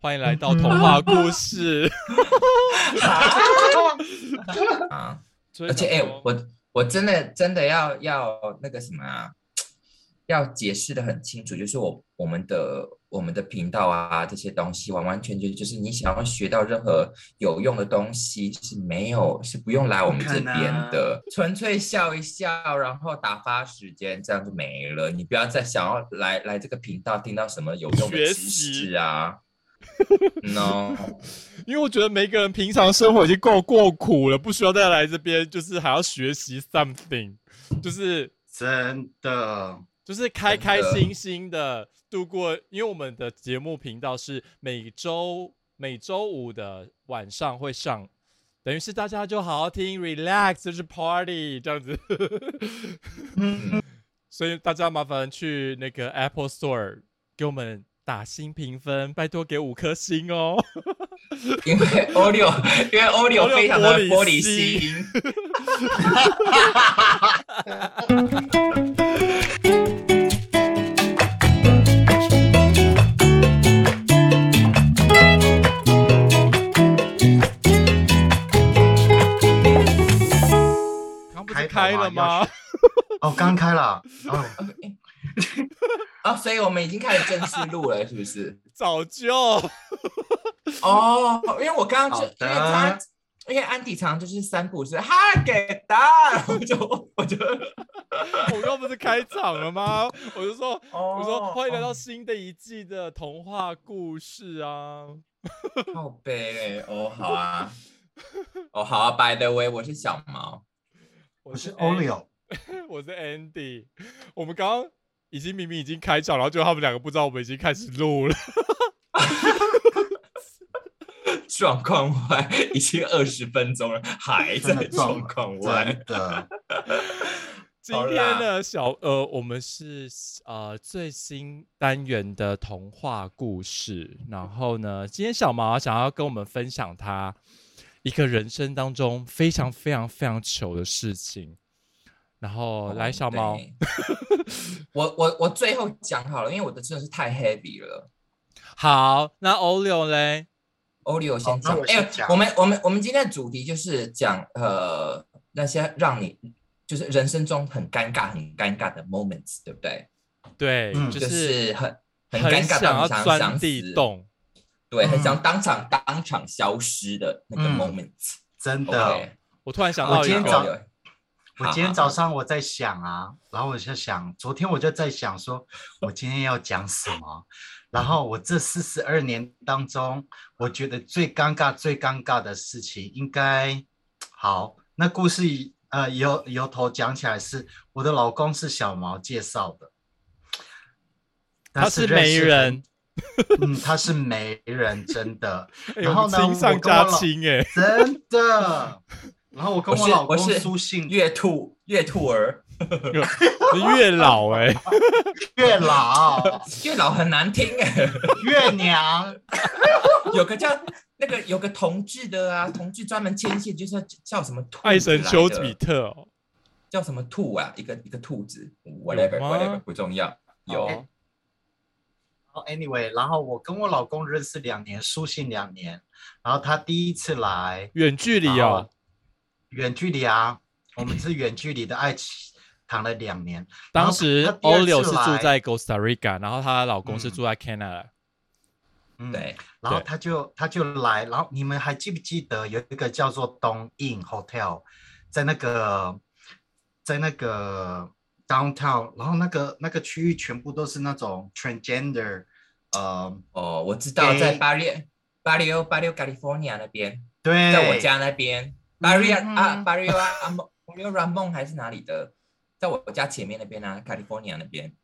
欢迎来到童话故事。啊！而且哎、我我真的真的要要那个什么啊，要解释的很清楚，就是我我们的我们的频道啊这些东西，完完全全就是你想要学到任何有用的东西是没有是不用来我们这边的，纯粹笑一笑，然后打发时间，这样就没了。你不要再想要来来这个频道听到什么有用的知习识啊 no。因为我觉得每个人平常生活已经够过苦了，不需要再来这边，就是还要学习 something，就是真的，就是开开心心的度过。因为我们的节目频道是每周每周五的晚上会上，等于是大家就好好听，relax 就是 party 这样子。嗯，所以大家麻烦去那个 Apple Store 给我们打新评分，拜托给五颗星哦。因为 Olio，因为 Olio 非常的玻玻璃璃心心。刚不是开了吗？哦，刚开了，哦，哦，所以我们已经开始正式录了，是不是？早就 哦，因为我刚刚就因为他，因为安迪常就是三步是哈给的，我就我就我刚不是开场了吗？我就说，哦我说欢迎来到新的一季的童话故事啊！好悲嘞，哦好啊，哦好啊，By the way，我是小毛，我我是 Olio，我是 Andy。我们刚刚已经明明已经开场，然后就他们两个不知道我们已经开始录了。状况外已经二十分钟了，还在 状况外，的，今天呢，小呃，我们是呃最新单元的童话故事。然后呢，今天小毛想要跟我们分享他一个人生当中非常非常非常糗的事情。然后来，小毛，对 我我我最后讲好了，因为我的真的是太 heavy 了。好，那 Olio 嘞？Olio 先那讲，哎、我们我们我们今天的主题就是讲呃那些让你就是人生中很尴尬很尴尬的 moments，对不对？对，嗯就就是是很很很尴尬想要到你想钻地，洞。对，很嗯想当场当场消失的那个嗯 moments。真的。我突然想到一个，我今天早上我在想啊，然后我就想，昨天我就在想说，我今天要讲什么。然后我这四十二年当中，我觉得最尴尬、最尴尬的事情，应该好。那故事呃由由头讲起来是，我的老公是小毛介绍的，他是媒人，嗯，他是媒人，真的，哎然后呢真的。然后我跟我老公我是书信月兔月兔儿，你 越老哎、月老、月老很难听。哎。月娘，有个叫那个有个同志的啊，同志专门牵线，就是叫什么兔爱神丘比特哦，叫什么兔啊？一个一个兔子，whatever whatever 不重要。有。好好，anyway，然后我跟我老公认识两年，书信两年，然后他第一次来。远距离哦。远距离啊，我们是远距离的爱情，谈了两年。当时 Olio 是住在 Costa Rica，然后她的老公是嗯住在 Canada。嗯，对，然后他就他就来，然后你们还记不记得有一个叫做东印 Hotel，在那个在那个 downtown，然后那个那个区域全部都是那种 transgender，呃，哦，我知道，在巴黎巴黎欧巴黎 California 那边，对，在我家那边，巴黎嗯啊巴黎啊阿蒙巴黎 Ramon 还是哪里的，在我家前面那边啊，California 那边。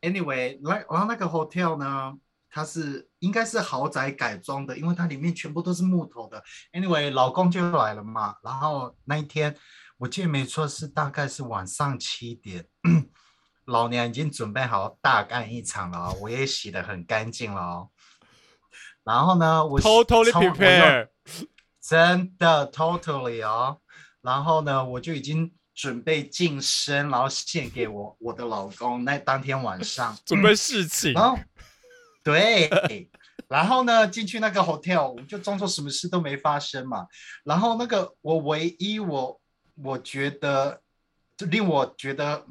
Anyway，来，然后那个 hotel 呢，它是应该是豪宅改装的，因为它里面全部都是木头的。Anyway，老公就来了嘛，然后那一天我记得没错是大概是晚上七点，老娘已经准备好大干一场了哦，我也洗得很干净了哦。然后呢，我 Totally 冲我又 prepare，真的 totally 哦。然后呢，我就已经准备晋升，然后献给我我的老公。那当天晚上，准备侍寝。然后对，然后呢，进去那个 hotel，我就装作什么事都没发生嘛。然后那个我唯一我我觉得就令我觉得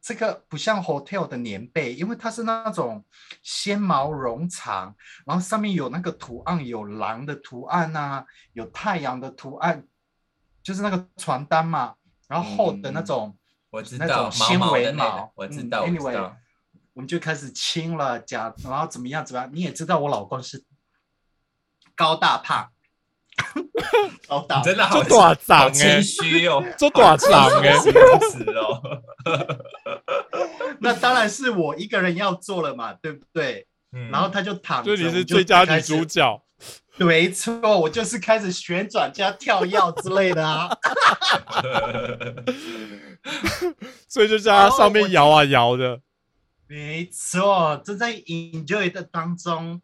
这个不像 hotel 的棉被，因为它是那种纤毛绒长，然后上面有那个图案，有狼的图案啊，有太阳的图案，就是那个床单嘛。然后厚的那种，我知道那道种纤维毛，我知嗯道，我知 anyway 道。我们就开始亲了，讲，然后怎么样怎么样？你也知道我老公是高大胖，高大真的好这大长好欸谦虚哦，做大长哎好谦虚的形容词哦。那当然是我一个人要做了嘛，对不对？嗯然后他就躺着，所以你是最佳女主角，没错，我就是开始旋转加跳跃之类的啊。所以就在他上面摇啊摇的。没错，正在 enjoy 的当中，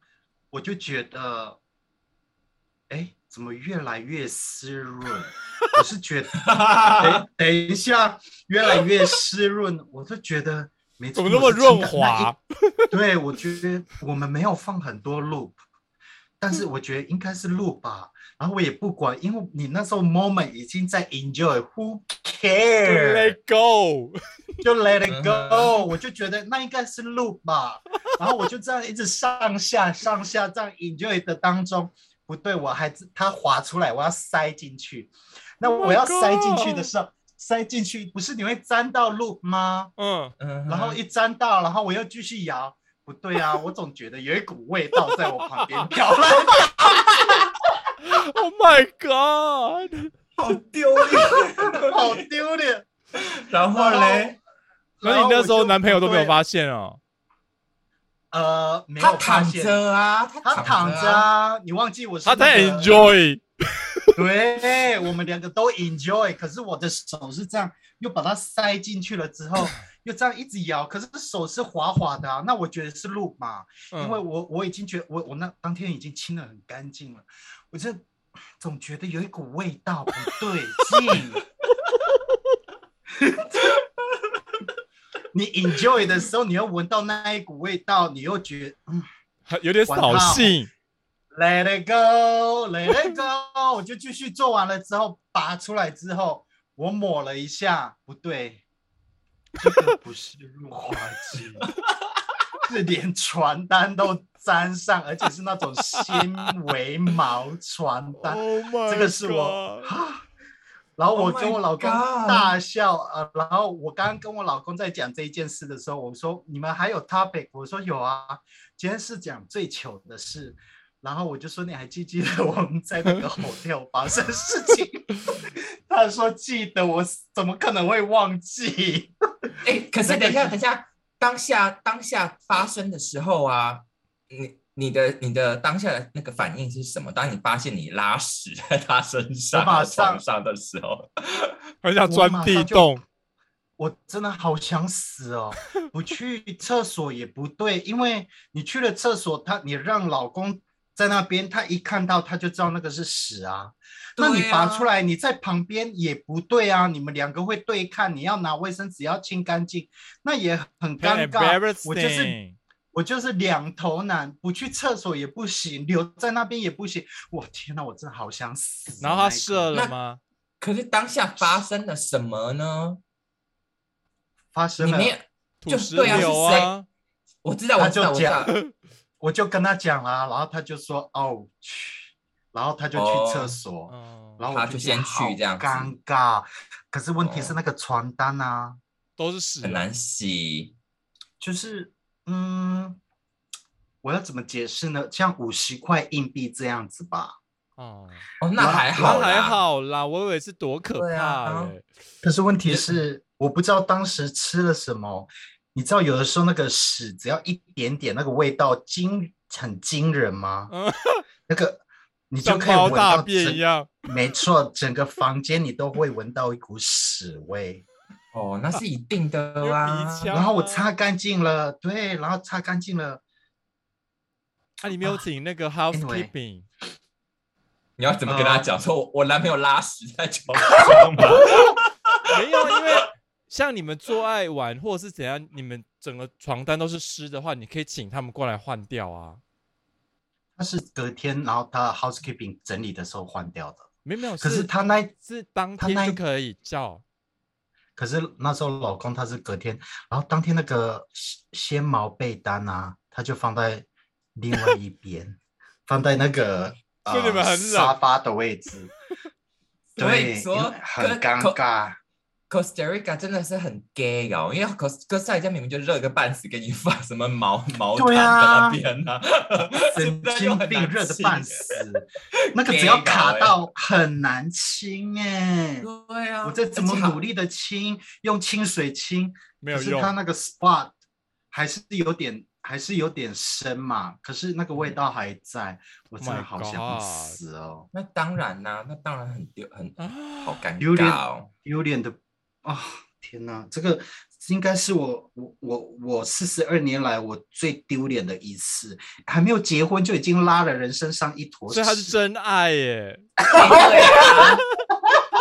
我就觉得，哎，怎么越来越湿润？我是觉得，等等一下，越来越湿润，我就觉得没，怎么那么润滑？对，我觉得我们没有放很多 loop，但是我觉得应该是 loop 吧。然后我也不管，因为你那时候 moment 已经在 enjoy，who care？Let go，就 let it 嗯 go，、我就觉得那应该是 loop 吧，然后我就这样一直上下上下这样 enjoy 的当中，不对，我还它滑出来，我要塞进去，那 Oh 我要塞进去的时候，塞进去不是你会粘到 loop 吗？嗯，嗯然后一粘到，然后我又继续摇，不对啊，我总觉得有一股味道在我旁边飘来飘 Oh my god！好丢脸。好丢脸。然后嘞，那你那时候男朋友都没有发？发现哦？呃，没有发他躺现。着啊，他躺着啊。啊，你忘记我是他在 enjoy，对，我们两个都 enjoy，可是我的手是这样，又把它塞进去了之后，又这样一直摇，可是手是滑滑的啊，那我觉得是 loop 嘛，因为嗯我我已经觉得我我那当天已经清的很干净了，我就总觉得有一股味道不对劲。你 enjoy 的时候，你又闻到那一股味道，你又觉得嗯。有点扫兴。Let it go, let it go，我就继续做完了之后，拔出来之后，我抹了一下，不对，这个不是润滑剂，是连床单都沾上，而且是那种纤维毛床单，Oh 这个是我啊。然后我 Oh 跟我老公大笑，呃，然后我刚刚跟我老公在讲这一件事的时候，我说你们还有 topic？我说有啊，今天是讲最糗的事。然后我就说你还记不记得我们在那个 hotel 发生的事情？他说记得，我怎么可能会忘记？哎，可是等一下，等一下，当下当下发生的时候啊，你你的你的当下的那个反应是什么？当你发现你拉屎在他身上、马上床上的时候，很想钻地洞。我真的好想死哦！不去厕所也不对，因为你去了厕所，他你让老公在那边，他一看到他就知道那个是屎啊。那你拔出来，你在旁边也不对啊，你们两个会对看，你要拿卫生纸要清干净，那也很尴尬。我就是我就是两头难，不去厕所也不行，留在那边也不行。我天哪，我真的好想死。然后他射了吗？可是当下发生了什么呢？发生了你没，有，土石就对啊，是流谁？啊！我知道，我知道，就我知道。我就跟他讲啦，然后他就说哦去，然后他就去厕所，哦，然后我他就先去这样子尴尬。可是问题是哦那个床单啊，都是屎啊，很难洗。就是嗯，我要怎么解释呢？像五十块硬币这样子吧。哦。哦，那还好啦，还好啦，我以为是多可对怕啊欸可是问题是，我不知道当时吃了什么。你知道有的时候那个屎只要一点点，那个味道惊很惊人吗？嗯，那个你就可以闻到整便一样。没错，整个房间你都会闻到一股屎味。哦，那是一定的 啦啊鼻。腔然后我啊擦干净了，对，然后擦干净了，啊，你没有啊请那个 housekeeping？你要怎么跟他呃讲？说我我男朋友拉屎在床上吗？没有，因为像你们做爱完或者是怎样，你们整个床单都是湿的话，你可以请他们过来换掉啊。他是隔天，然后他 housekeeping 整理的时候换掉的。没有没有，可是他那是当他那天就可以叫，可是那时候老公他是隔天，然后当天那个纤纤毛被单啊，他就放在另外一边，放在那个呃沙发的位置。所以对，说很尴尬。Costa Rica 真的是很 gay 哦，因为 Costa Costa Rica 明明就热个半死，给你放 什么毛毛毯啊。那边呢、神 经病，热的半死，那个只要卡到很难清哎、对啊，我再怎么努力的清，用清水清，可是没有用。它那个 spot 还是有点，还是有点深嘛。可是那个味道还在，我真的 Oh 好想死哦，那当然啦、那当然很丢，很啊。好尴丢脸尬哦。有点的啊！天哪，这个应该是我我我我四十二年来我最丢脸的一次，还没有结婚就已经拉了人身上一坨屎，所以他是真爱耶。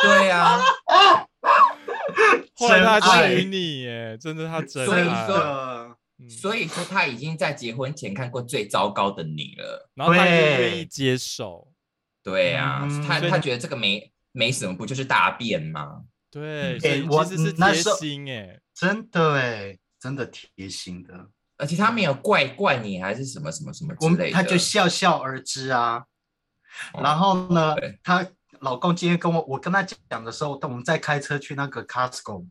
对啊，啊，后来他真爱娶你耶，真的他真所以爱。说。嗯所以说他已经在结婚前看过最糟糕的你了。然后他愿意接受，对啊，嗯他他觉得这个没没什么，不就是大便吗？对，哎欸我其实是贴那时候心哎。真的哎，真的贴心的。而且他没有怪怪你，还是什么什么什么之我类的。们他就笑笑而之啊。哦然后呢对，她老公今天跟我，我跟他讲的时候，我们在开车去那个 Costco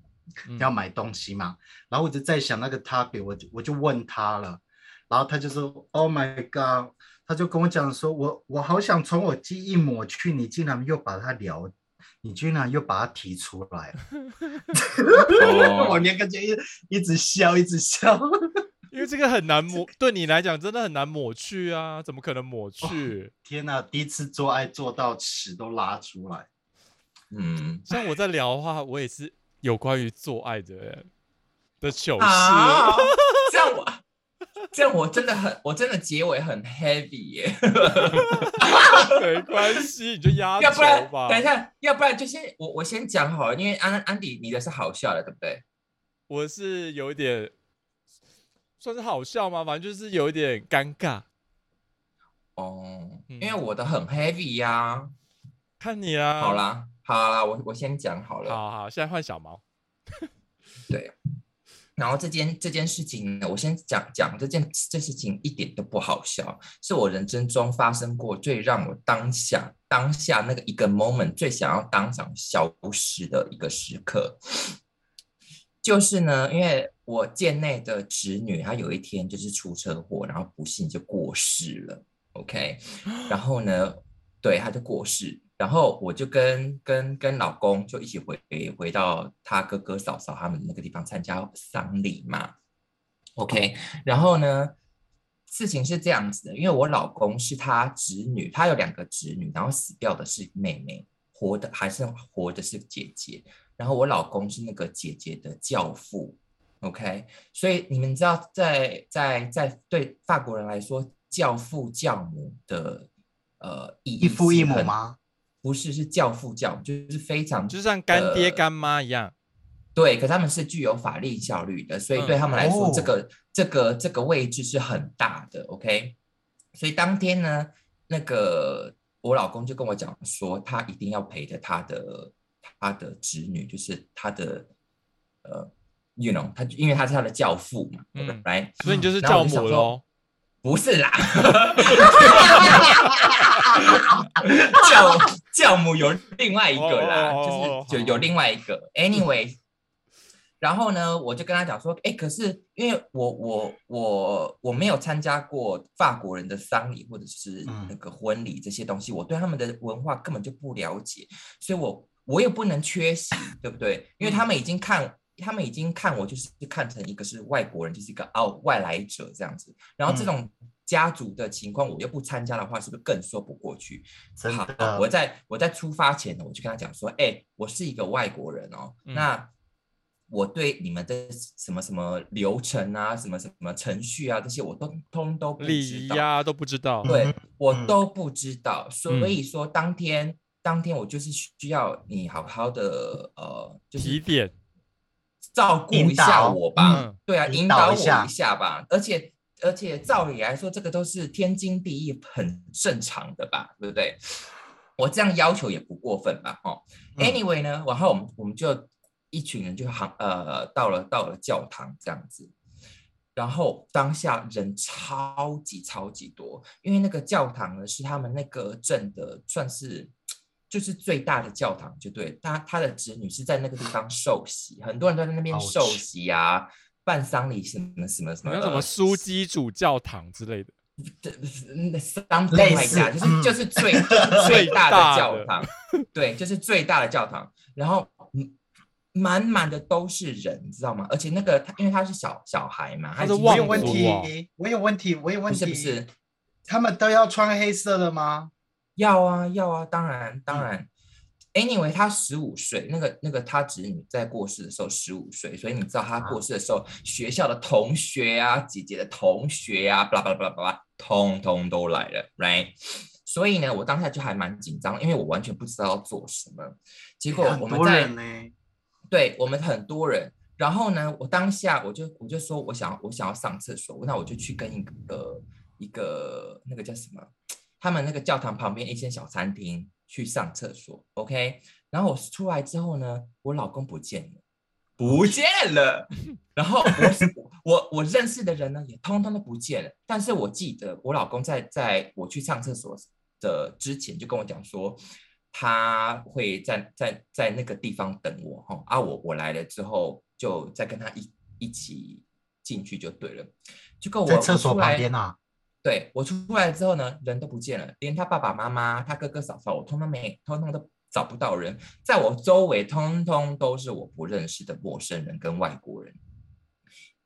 嗯要买东西嘛，然后我就在想那个 topic，我就我就问他了，然后他就说 Oh my God，他就跟我讲说，我我好想从我记忆抹去，你竟然又把它聊，你居然又把它提出来了，哦 我那个就一一直笑，一直笑。因为这个很难抹，对你来讲真的很难抹去啊，怎么可能抹去？天哪，第一次做爱做到屎都拉出来。嗯，像我在聊的话，我也是有关于做爱的的糗事。这样我真的很，我真的结尾很 heavy 耶。没关系，你就压轴要不然吧。等一下，要不然就先我我先讲好了，因为安安迪你的是好笑的，对不对？我是有一点算是好笑吗？反正就是有一点尴尬。哦，嗯因为我的很 heavy 呀、看你啦。好，啦，好啦，我我先讲好了。好好，现在换小毛。对，然后这件这件事情呢，我先讲讲这件这事情一点都不好笑，是我人生中发生过最让我当下当下那个一个 moment 最想要当场消失的一个时刻。就是呢，因为我贱内的侄女，她有一天就是出车祸，然后不幸就过世了。OK，然后呢，对，她就过世，然后我就跟跟跟老公就一起回回到他哥哥嫂嫂他们那个地方参加丧礼嘛。OK，然后呢，事情是这样子的，因为我老公是他侄女，他有两个侄女，然后死掉的是妹妹，活的还是活的是姐姐，然后我老公是那个姐姐的教父。OK，所以你们知道在，在在对法国人来说，教父教母的呃意义一父一母吗？不是，是教父教母，就是非常就像干爹呃干妈一样。对，可他们是具有法律效力的，所以对嗯他们来说，哦这个这个这个位置是很大的。OK，所以当天呢，那个我老公就跟我讲说，他一定要陪着他的他的侄女，就是他的呃，you know，他因为他是他的教父嘛，嗯来，所以你就是教母喽。不是啦，教教母有另外一个啦，就是好就有另外一个。Anyway，然后呢，我就跟他讲说，哎，可是因为我我我我没有参加过法国人的丧礼或者是嗯那个婚礼这些东西，我对他们的文化根本就不了解，所以我我也不能缺席，对不对？因为他们已经看。他们已经看我就是看成一个是外国人，就是一个哦外来者这样子。然后这嗯种家族的情况，我又不参加的话，是不是更说不过去？好我在我在出发前呢，我就跟他讲说，哎、我是一个外国人哦，嗯那我对你们的什么什么流程啊，什么什么程序啊，这些我都通都不知道。都不知道。对嗯我嗯都不知道，所嗯以说当天当天我就是需要你好好的呃，就是提点。照顾一下我吧。嗯对啊，引引导我一下一下吧。而且而且照理来说，这个都是天经地义、很正常的吧，对不对？我这样要求也不过分吧？哦，anyway 呢，然后我们我们就一群人就行呃到了到了教堂这样子，然后当下人超级超级多，因为那个教堂呢是他们那个镇的算是就是最大的教堂，就对他他的侄女是在那个地方受洗，很多人都在那边受洗啊，办丧礼什么什么什么，什么枢机主教堂之类的。这那三类似，就是就是最最大的教堂，对，就是最大的教堂。然后满满的都是人，你知道吗？而且那个他，因为他是小小孩嘛，他是我有问题，我有问题，我有问题，是不是？他们都要穿黑色的吗？要啊，要啊，当然当然。Anyway，他十五岁，那个那个他侄女在过世的时候十五岁，所以你知道他过世的时候，学校的同学啊，姐姐的同学啊，巴拉巴拉巴拉巴拉，通通都来了，right？所以呢，我当下就还蛮紧张，因为我完全不知道要做什么。结果我们在，对我们很多人，然后呢，我当下我就我就说我想我想要上厕所，那我就去跟一个一个那个叫什么，他们那个教堂旁边一间小餐厅。去上厕所，OK，然后我出来之后呢，我老公不见了，不见了。然后我我我认识的人呢，也通通都不见了。但是我记得我老公在在我去上厕所的之前就跟我讲说，他会在在在那个地方等我哈。啊，我我来了之后就再跟他一一起进去就对了。就跟我在厕所旁边啊。对我出来之后呢，人都不见了，连他爸爸妈妈、他哥哥嫂嫂，我通通没，通通都找不到人，在我周围通通都是我不认识的陌生人跟外国人。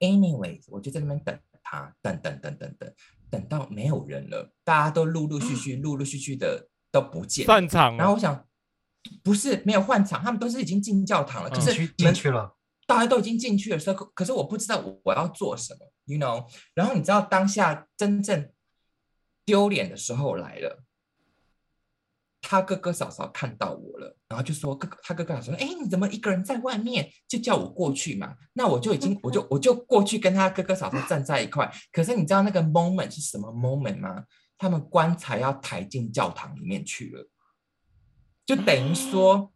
Anyway，我就在那边等他，等等等等等，等到没有人了，大家都陆陆续续、陆陆续续的都不见，散场。然后我想，不是没有换场，他们都是已经进教堂了，就是进去了，大家都已经进去了，可是我不知道我要做什么。You know，然后你知道当下真正丢脸的时候来了，他哥哥嫂嫂看到我了，然后就说哥哥，他哥哥嫂说，哎，你怎么一个人在外面？就叫我过去嘛。那我就已经，我就我就过去跟他哥哥嫂嫂站在一块。可是你知道那个 moment 是什么 moment 吗？他们棺材要抬进教堂里面去了，就等于说，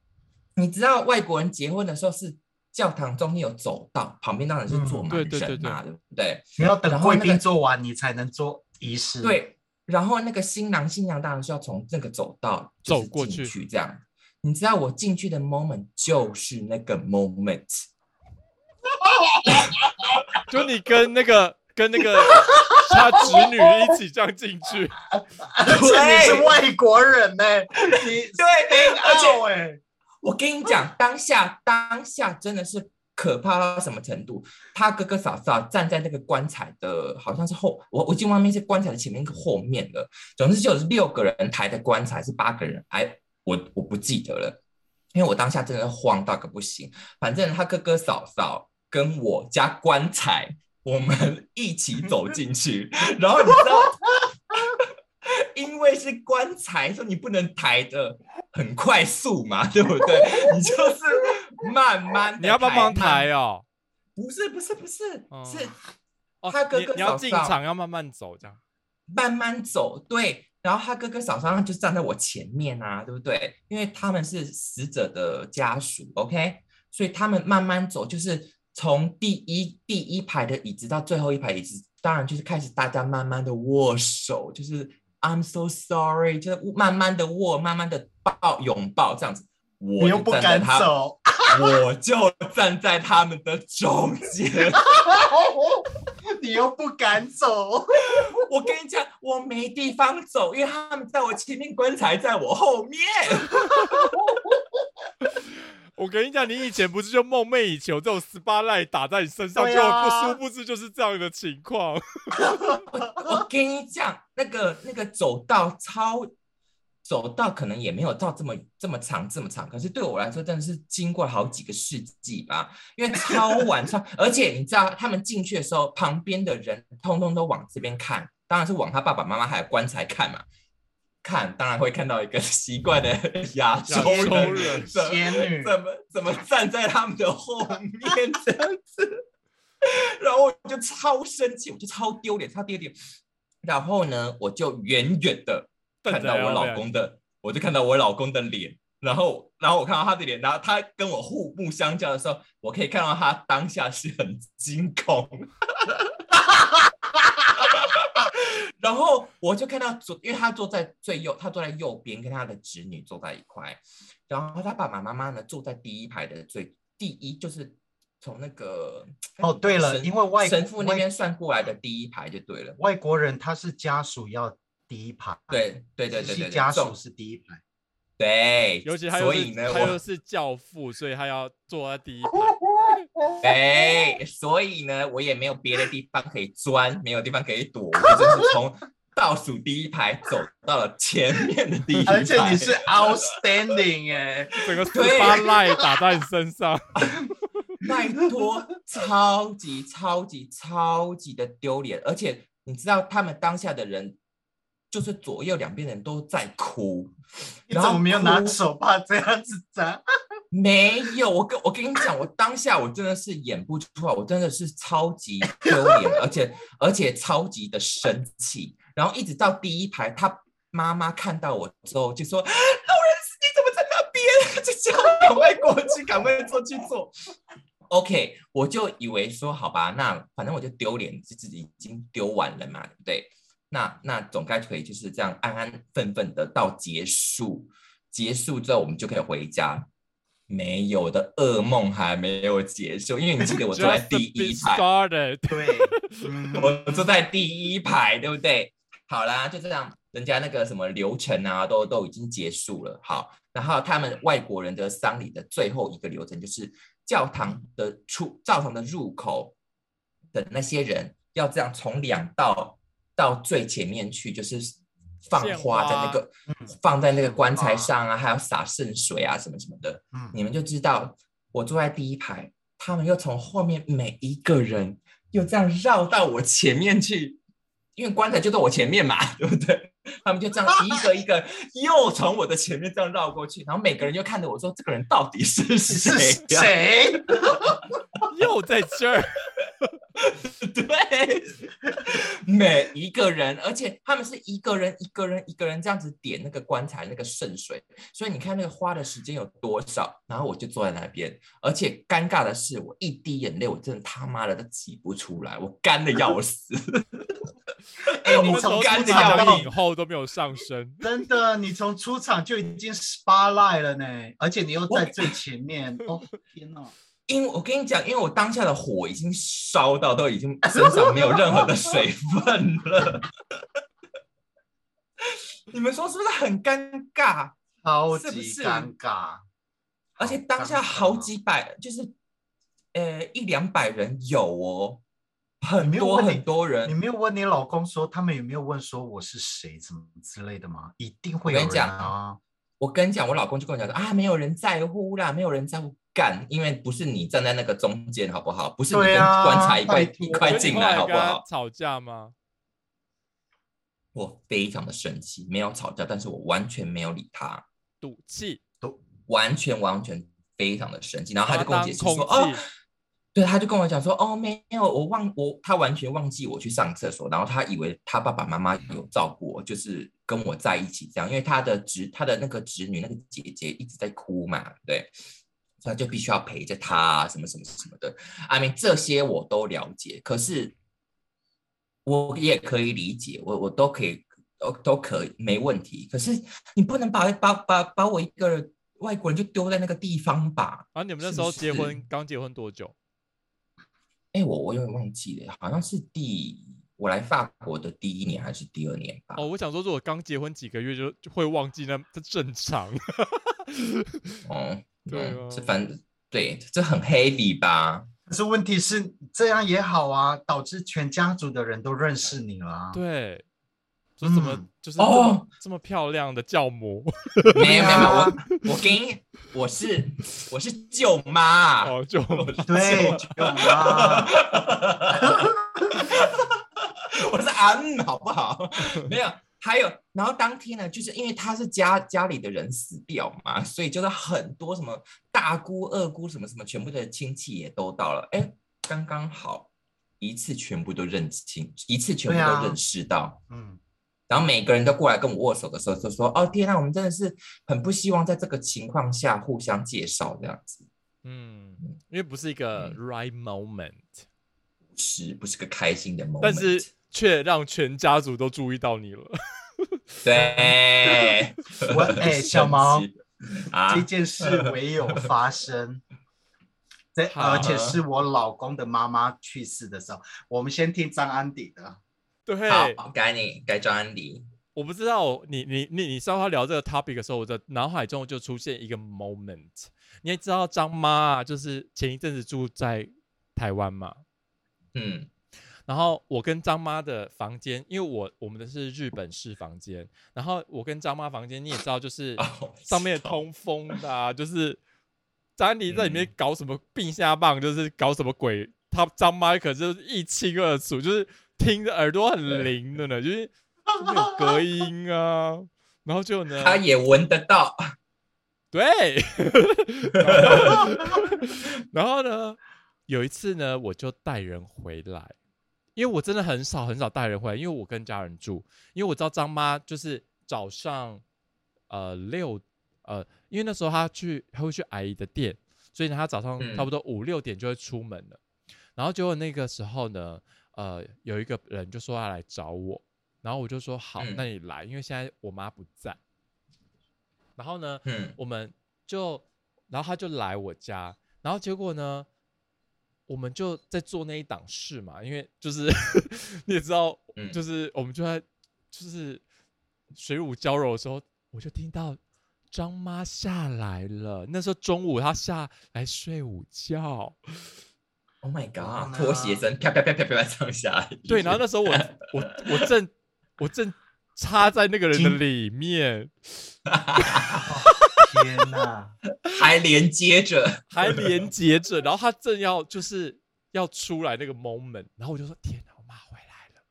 你知道外国人结婚的时候是。教堂中间有走道，旁边当然是坐满人嘛，对不对？你要等贵宾做完，你才能做仪式。对，然后那个新郎新娘当然是要从那个走道走过去，这样。你知道我进去的 moment 就是那个 moment，就你跟那个 跟那个他侄女一起这样进去，而且你是外国人呢，你对，而且哎。我跟你讲，当下当下真的是可怕到什么程度？他哥哥嫂嫂站在那个棺材的，好像是后，我我进外面是棺材的前面跟后面的，总之就是六个人抬的棺材，是八个人，哎，我我不记得了，因为我当下真的慌到个不行。反正他哥哥嫂嫂跟我加棺材，我们一起走进去，然后你知道。因为是棺材，说你不能抬的很快速嘛，对不对？你就是慢慢，你要帮忙抬哦。不是不是不是，是他哥哥你要进场要慢慢走，这样慢慢走。对，然后他哥哥嫂嫂就站在我前面啊，对不对？因为他们是死者的家属，OK，所以他们慢慢走，就是从第一第一排的椅子到最后一排椅子，当然就是开始大家慢慢的握手，就是。I'm so sorry，就是慢慢的握，慢慢的抱拥抱这样子。我又不敢走，我就站在他们的中间。你又不敢走，我跟你讲，我没地方走，因为他们在我前面，棺材在我后面。我跟你讲，你以前不是就梦寐以求这种 spotlight 打在你身上，就不殊不知就是这样的情况。我跟你讲，那个那个走道超走道可能也没有到这么这么长这么长，可是对我来说真的是经过好几个世纪吧，因为超 晚上，而且你知道他们进去的时候，旁边的人通通都往这边看，当然是往他爸爸妈妈还有棺材看嘛。看，当然会看到一个 奇怪的 亚洲人，仙女怎么怎么站在他们的后面这样子？然后我就超生气，我就超丢脸，超丢脸。然后呢，我就远远的看到我老公的，我就看到我老公的脸。然后，然后我看到他的脸，然后他跟我互目相交的时候，我可以看到他当下是很惊恐。然后我就看到左，因为他坐在最右，他坐在右边，跟他的侄女坐在一块。然后他爸爸妈妈呢，坐在第一排的最第一，就是从那个哦，对了，因为外神父那边算过来的第一排就对了。外国人他是家属要第一排，对对对对对，家属是第一排。对，尤其他所以呢，他又是教父，所以他要坐在第一排。哎，所以呢，我也没有别的地方可以钻，没有地方可以躲，我就是从倒数第一排走到了前面的第一排。而且你是 outstanding 哎，整个 spotlight 打在你身上，拜托，超级超级超级的丢脸。而且你知道，他们当下的人。就是左右两边人都在哭，你怎么没有拿手帕这样子扎？没有，我跟我跟你讲，我当下我真的是演不出来，我真的是超级丢脸，而且而且超级的生气。然后一直到第一排，他妈妈看到我之后就说：“老人你怎么在那边？” 就叫我赶快过去，赶快坐去坐。OK，我就以为说好吧，那反正我就丢脸，自己已经丢完了嘛，对不对？那那总该可以就是这样安安分分的到结束，结束之后我们就可以回家。没有的噩梦还没有结束，因为你记得我坐在 第一排，对，我坐在第一排，对不对？好啦，就这样，人家那个什么流程啊，都都已经结束了。好，然后他们外国人的丧礼的最后一个流程就是教堂的出教堂的入口的那些人要这样从两道。到最前面去，就是放花在那个放在那个棺材上啊，还要洒圣水啊，什么什么的。你们就知道，我坐在第一排，他们又从后面每一个人又这样绕到我前面去，因为棺材就在我前面嘛，对不对？他们就这样一个一个又从我的前面这样绕过去，然后每个人就看着我说：“这个人到底是谁？谁 又在这儿？” 对，每一个人，而且他们是一个人一个人一个人这样子点那个棺材那个圣水，所以你看那个花的时间有多少。然后我就坐在那边，而且尴尬的是，我一滴眼泪我真的他妈的都挤不出来，我干的要死。哎，你从出场以后都没有上升，真的，你从出场就已经 spotlight 了呢，而且你又在最前面。哦，天哪！因为我跟你讲，因为我当下的火已经烧到，都已经 身上没有任何的水分了。你们说是不是很尴尬？超级尴尬，而且当下好几百，就是呃一两百人有哦，很多很多人。你没有问你老公说他们有没有问说我是谁，怎么之类的吗？一定会有人啊。我跟你讲，我老公就跟我讲说啊，没有人在乎啦，没有人在乎。干，因为不是你站在那个中间，好不好？不是你跟棺材一块一块进来，好不好？吵架吗？我非常的生气，没有吵架，但是我完全没有理他，赌气，都完全完全非常的生气。然后他就跟我解释说，哦，对，他就跟我讲说，哦，没有，我忘我，他完全忘记我去上厕所，然后他以为他爸爸妈妈有照顾我，就是跟我在一起这样，因为他的侄他的那个侄女那个姐姐一直在哭嘛，对。他就必须要陪着他，什么什么什么的。I mean 这些我都了解，可是我也可以理解，我我都可以，都都可以，没问题。可是你不能把把把把我一个外国人就丢在那个地方吧？啊，你们那时候结婚刚结婚多久？哎，我我有点忘记了，好像是第我来法国的第一年还是第二年吧？哦，我想说，如果刚结婚几个月就就会忘记，那这正常。哦。对，这反正对，这很黑底吧？可是问题是这样也好啊，导致全家族的人都认识你了。对，说怎么就是哦，这么漂亮的教母？没有没有，我我给你，我是我是舅妈哦，舅对舅妈，我是安，好不好？没有。还有，然后当天呢，就是因为他是家家里的人死掉嘛，所以就是很多什么大姑、二姑什么什么，全部的亲戚也都到了。哎，刚刚好，一次全部都认清，一次全部都认识到。嗯，然后每个人都过来跟我握手的时候，就说：“哦天啊，我们真的是很不希望在这个情况下互相介绍这样子，嗯，因为不是一个嗯 right moment，是不是个开心的 moment？” 但是却让全家族都注意到你了。对，我哎小毛这，件事唯有发生。在，而且是我老公的妈妈去世的时候。我们先听张安迪的。对，好，该你该张安迪，我不知道你你你你上他聊这个 topic 的时候，我的脑海中就出现一个 moment。你也知道张妈啊，就是前一阵子住在台湾嘛，嗯然后我跟张妈的房间，因为我我们的是日本式房间，然后我跟张妈房间你也知道，就是哦上面通风的、啊，就是张安迪在里面嗯。搞什么并下棒，就是搞什么鬼，他张妈可就是一清二楚，就是听着耳朵很灵的呢，就是就是有隔音啊，然后就呢，他也闻得到，对，然后呢，有一次呢，我就带人回来，因为我真的很少很少带人回来，因为我跟家人住，因为我知道张妈就是早上呃六呃，因为那时候她去她会去阿姨的店，所以呢，她早上嗯差不多五六点就会出门了。然后结果那个时候呢，呃，有一个人就说要来找我，然后我就说好，嗯那你来，因为现在我妈不在。然后呢，嗯我们就，然后他就来我家，然后结果呢，我们就在做那一档事嘛，因为就是 你也知道，嗯。就是我们就在就是水乳交融的时候，我就听到张妈下来了。那时候中午她下来睡午觉，，Oh my god，拖鞋声啪啪啪啪啪上下来，对，然后那时候我 我我正我正插在那个人的里面，天哪！还连接着，还连接着，然后他正要就是要出来那个 moment，然后我就说天哪，我妈回来了。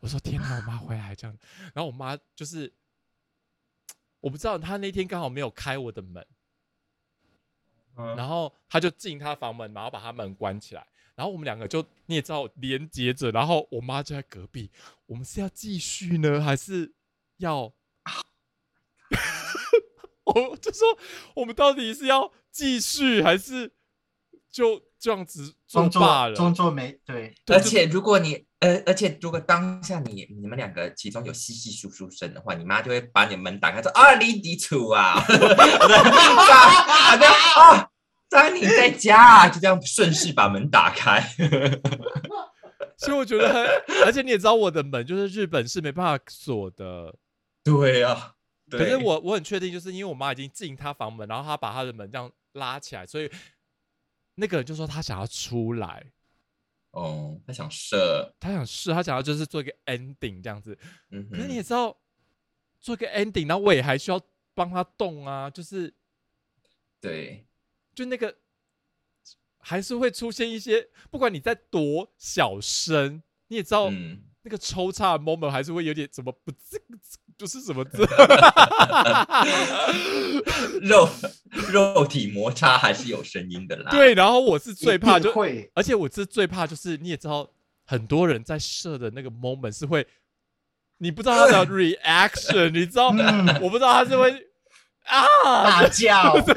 我说天哪，我妈回来这样，然后我妈就是我不知道，她那天刚好没有开我的门，然然后她就进她房门，然后把她门关起来，然后我们两个就你也知道连接着，然后我妈就在隔壁，我们是要继续呢，还是要？我 就说我们到底是要继续，还是就这样子作装罢了？作装作没对，而且如果你呃，而且如果当下你你们两个其中有稀稀疏疏声的话，你妈就会把你门打开说啊，你抵触啊，好的啊，张你在家啊，就这样顺势把门打开。所以我觉得很，而且你也知道我的门就是日本是没办法锁的，对啊，可是我我很确定，就是因为我妈已经进她房门，然后她把她的门这样拉起来，所以那个人就说他想要出来，哦，他想射，他想试，他想要就是做一个 ending 这样子。嗯可是你哼，也知道，做一个 ending，然后我也还需要帮他动啊，就是对，就那个还是会出现一些，不管你在多小声，你也知道、嗯，那个抽插的 moment 还是会有点怎么不自，就是什么字。肉肉体摩擦还是有声音的啦。，对，然后我是最怕就，会而且我是最怕就是你也知道，很多人在射的那个 moment 是会，你不知道他的 reaction，你知道，嗯我不知道他是会啊，大叫，对，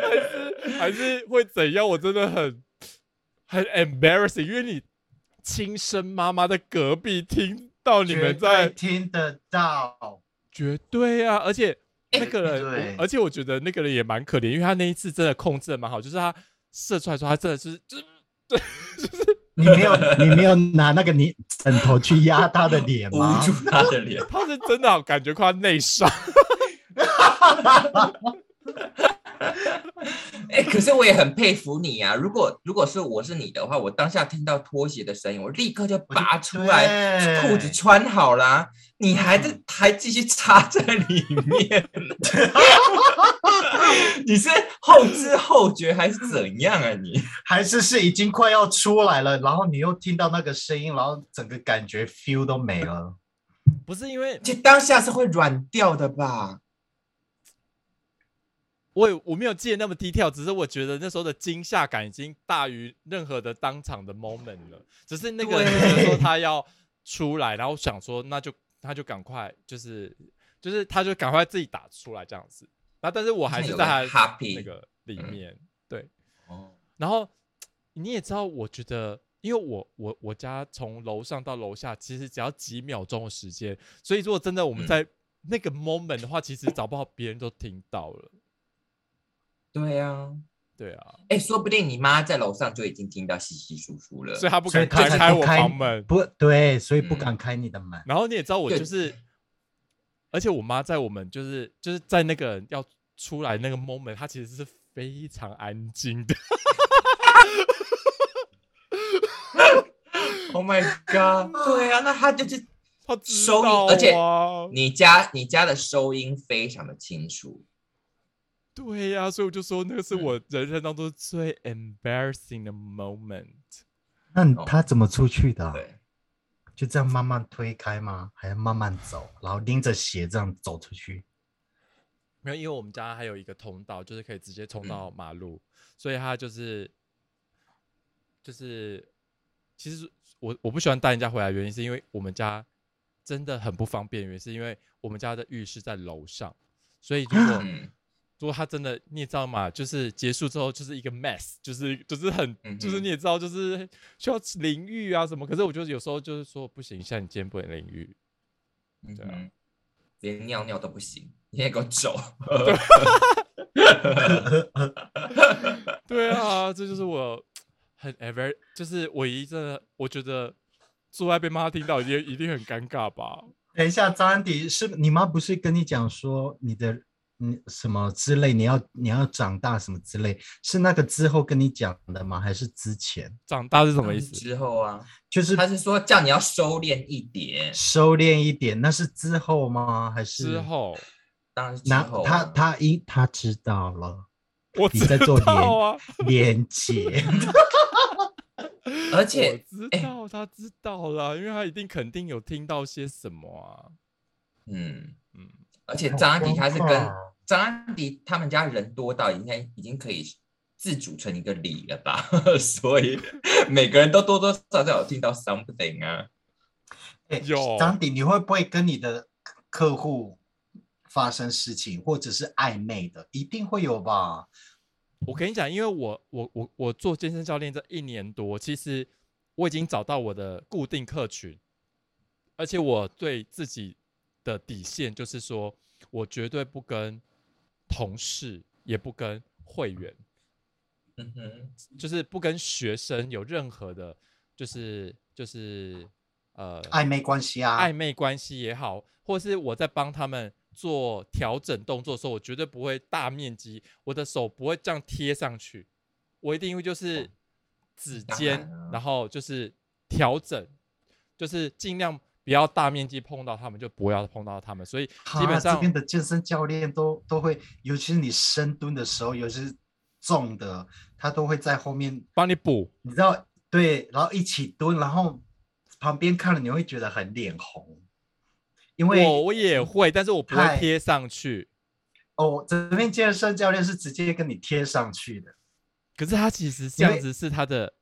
还是还是会怎样？我真的很很 embarrassing，因为你亲生妈妈的隔壁听到你们在，听得到，绝对啊！而且那个人，而且我觉得那个人也蛮可怜，因为他那一次真的控制的蛮好，就是他射出来说他真的是就是对，就是你没有你没有拿那个你枕头去压他的脸吗捂吗？住他的脸。他是真的感觉快要内伤。哎、可是我也很佩服你啊！如果如果是我是你的话，我当下听到拖鞋的声音，我立刻就拔出来，对裤子穿好啦，你还在、嗯还继续插在里面，你是后知后觉还是怎样啊你？还是是已经快要出来了，然后你又听到那个声音，然后整个感觉 feel 都没了。不是因为就当下是会软掉的吧？我我也我没有记得那么低调，只是我觉得那时候的惊吓感已经大于任何的当场的 moment 了。只是那个人说他要出来，然后想说那就他就赶快就是就是他就赶快自己打出来这样子。然后但是我还是在他那个里面，对。哦，然后你也知道，我觉得，因为我我我家从楼上到楼下，其实只要几秒钟的时间，所以如果真的我们嗯在那个 moment 的话，其实找不好别人都听到了。对呀，对啊，哎，说不定你妈在楼上就已经听到稀稀疏疏了。所以她不敢开开我不开房门。不对，所以不嗯敢开你的门。然后你也知道，我就是，而且我妈在我们就是就是在那个要出来那个 moment，她其实是非常安静的。Oh my god！对啊，那她就是她收音道而且啊你家你家的收音非常的清楚。对呀、所以我就说那个是嗯我人生当中最 embarrassing 的 moment。那他怎么出去的啊？对，就这样慢慢推开吗？还要慢慢走，然后拎着鞋这样走出去？没有，因为我们家还有一个通道，就是可以直接冲嗯到马路，所以他就是就是，其实我我不喜欢带人家回来，原因是因为我们家真的很不方便，原因是因为我们家的浴室在楼上，所以如果嗯，如果他真的你也知道嘛，就是结束之后就是一个 mess，就是就是很、嗯就是你也知道就是需要淋浴啊什么，可是我就有时候就是说不行，像你今天不能淋浴，对啊。嗯，连尿尿都不行，你也给我走。对。啊，这就是我很 ever，就是唯一真的，我觉得做爱被妈听到一定一定很尴尬吧？等一下，张安迪是你妈不是跟你讲说你的你什么之类，你要你要长大什么之类，是那个之后跟你讲的吗？还是之前？长大是什么意思？之后啊，就是他是说叫你要收敛一点，收敛一点，那是之后吗？还是之？后当然是之那后、啊。他他一他知道了，你在做道啊，连接。而且我知哎道他知道了，因为他一定肯定有听到些什么啊。嗯，嗯，而且张安迪他是跟张安迪他们家人多到应该已经可以自组成一个里了吧，所以每个人都多多少少有听到 something 啊。哎有张迪，你会不会跟你的客户发生事情，或者是暧昧的？一定会有吧？我跟你讲，因为我我我我做健身教练这一年多，其实我已经找到我的固定客群，而且我对自己的底线就是说，我绝对不跟同事，也不跟会员，嗯哼，就是不跟学生有任何的，就是就是呃暧昧关系啊？暧昧关系也好，或是我在帮他们做调整动作的时候，我绝对不会大面积，我的手不会这样贴上去，我一定会就是指尖然后就是调整，就是尽量不要大面积碰到他们，就不要碰到他们。所以基本啊、上这边的健身教练都都会，尤其是你深蹲的时候，尤其是重的，他都会在后面，帮你补，你知道，对，然后一起蹲，然后旁边看了你会觉得很脸红，因为我我也会，但是我不会贴上去。哦，这边健身教练是直接跟你贴上去的，可是他其实这样子是他的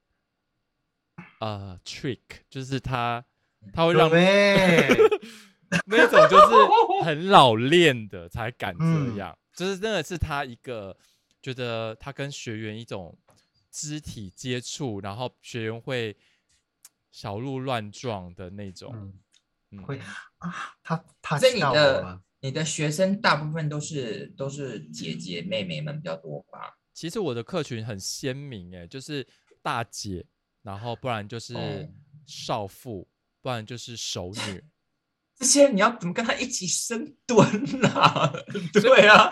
呃 trick，就是他他会让对，那种就是很老练的才敢这嗯。样，就是真的是他一个觉得他跟学员一种肢体接触，然后学员会小鹿乱撞的那种。会。啊，他他所以你的，你的学生大部分都是都是姐姐妹妹们比较多吧？其实我的客群很鲜明，哎，就是大姐，然后不然就是哦。少妇，不然就是熟女。这些你要怎么跟他一起深蹲啊？对啊，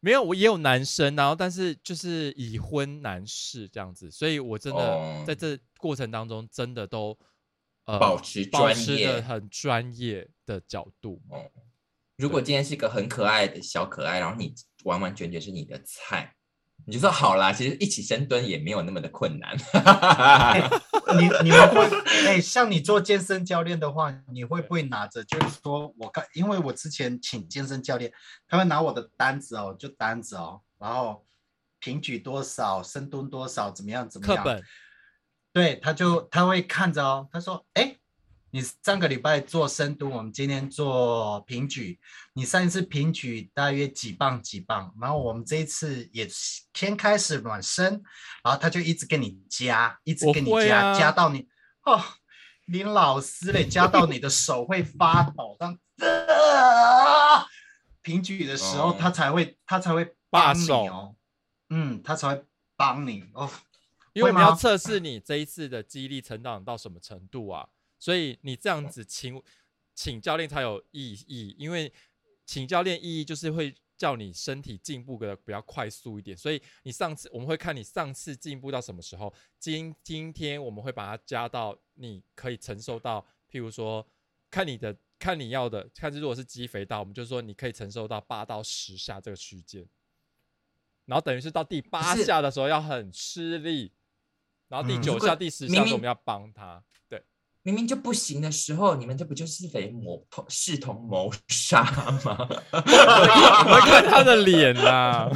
没有，我也有男生，然后但是就是已婚男士这样子，所以我真的哦在这过程当中真的都呃保持保专业持的很专业的角度。哦，如果今天是一个很可爱的小可爱，然后你完完全全是你的菜，你就说好啦，其实一起深蹲也没有那么的困难。你你们会哎，像你做健身教练的话，你会不会拿着？就是说我刚，因为我之前请健身教练，他会拿我的单子哦，就单子哦，然后平举多少，深蹲多少，怎么样怎么样？课本。对，他就他会看着哦，他说，哎。你上个礼拜做深蹲，我们今天做平举。你上一次平举大约几磅几磅？然后我们这一次也先开始暖身，然后他就一直跟你加，一直跟你加，加到你哦，林老师嘞，加到你的手会发抖。当平举的时候，他才会他才会帮你哦，嗯，他才会帮你哦，因为我们要测试你这一次的肌力成长到什么程度啊。所以你这样子请请教练才有意义，因为请教练意义就是会叫你身体进步的比较快速一点。所以你上次我们会看你上次进步到什么时候，今今天我们会把它加到你可以承受到，譬如说看你的看你要的，看如果是肌肥大，我们就说你可以承受到八到十下这个区间，然后等于是到第八下的时候要很吃力，然后第九下、第十下我们要帮他。明明就不行的时候，你们这不就是非谋同视同谋杀吗？我看他的脸呐。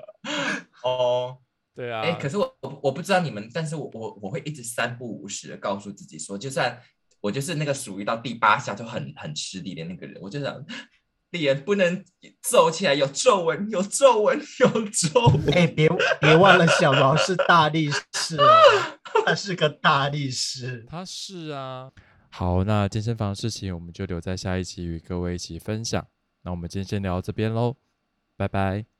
哦，对啊。哎，可是我我我不知道你们，但是我我我会一直三不五时的告诉自己说，就算我就是那个属于到第八下就很很吃力的那个人，我就想脸不能皱起来，有皱纹，有皱纹，有皱纹。哎，别别忘了，小毛是大力士。他是个大力士，他是啊。好，那健身房的事情我们就留在下一期与各位一起分享。那我们今天先聊到这边喽，拜拜。